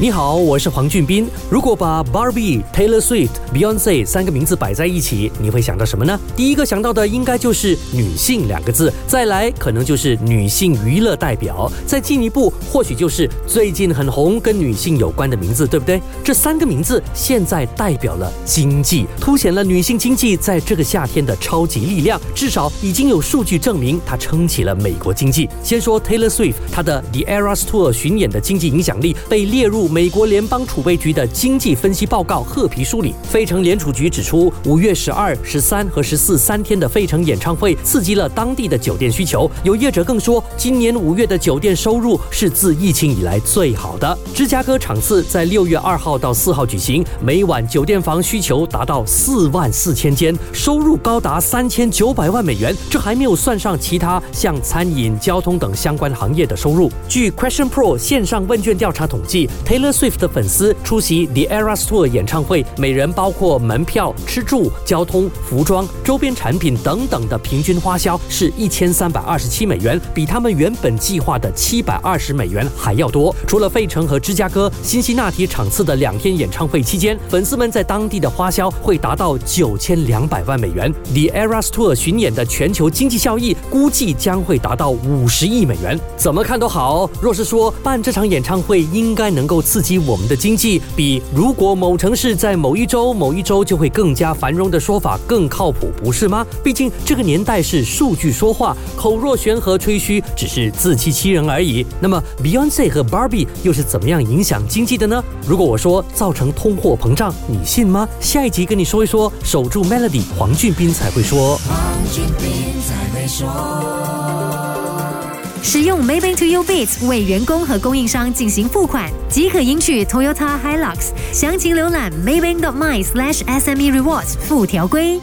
你好，我是黄俊斌。如果把 Barbie、Taylor Swift、Beyonce 三个名字摆在一起，你会想到什么呢？第一个想到的应该就是女性两个字，再来可能就是女性娱乐代表，再进一步或许就是最近很红跟女性有关的名字，对不对？这三个名字现在代表了经济，凸显了女性经济在这个夏天的超级力量。至少已经有数据证明，它撑起了美国经济。先说 Taylor Swift，她的 The Eras Tour 巡演的经济影响力被列入。美国联邦储备局的经济分析报告褐皮书里，费城联储局指出，五月十二、十三和十四三天的费城演唱会刺激了当地的酒店需求。有业者更说，今年五月的酒店收入是自疫情以来最好的。芝加哥场次在六月二号到四号举行，每晚酒店房需求达到四万四千间，收入高达三千九百万美元。这还没有算上其他像餐饮、交通等相关行业的收入。据 Question Pro 线上问卷调查统计，T，Taylor Swift 的粉丝出席 The Eras Tour 演唱会，每人包括门票、吃住、交通、服装、周边产品等等的平均花销是一千三百二十七美元，比他们原本计划的七百二十美元还要多。除了费城和芝加哥、辛辛那提场次的两天演唱会期间，粉丝们在当地的花销会达到九千两百万美元。The Eras Tour 巡演的全球经济效益估计将会达到五十亿美元。怎么看都好。若是说办这场演唱会应该能够刺。激我们的经济，比如果某城市在某一周某一周就会更加繁荣的说法更靠谱，不是吗？毕竟这个年代是数据说话，口若悬河吹嘘只是自欺欺人而已。那么 Beyonce 和 Barbie 又是怎么样影响经济的呢？如果我说造成通货膨胀，你信吗？下一集跟你说一说，守住 Melody，黄俊斌才会说。使用 Maybank to You Bits 为员工和供应商进行付款，即可赢取 Toyota Hilux。详情浏览 maybank.my/sme rewards 附条规。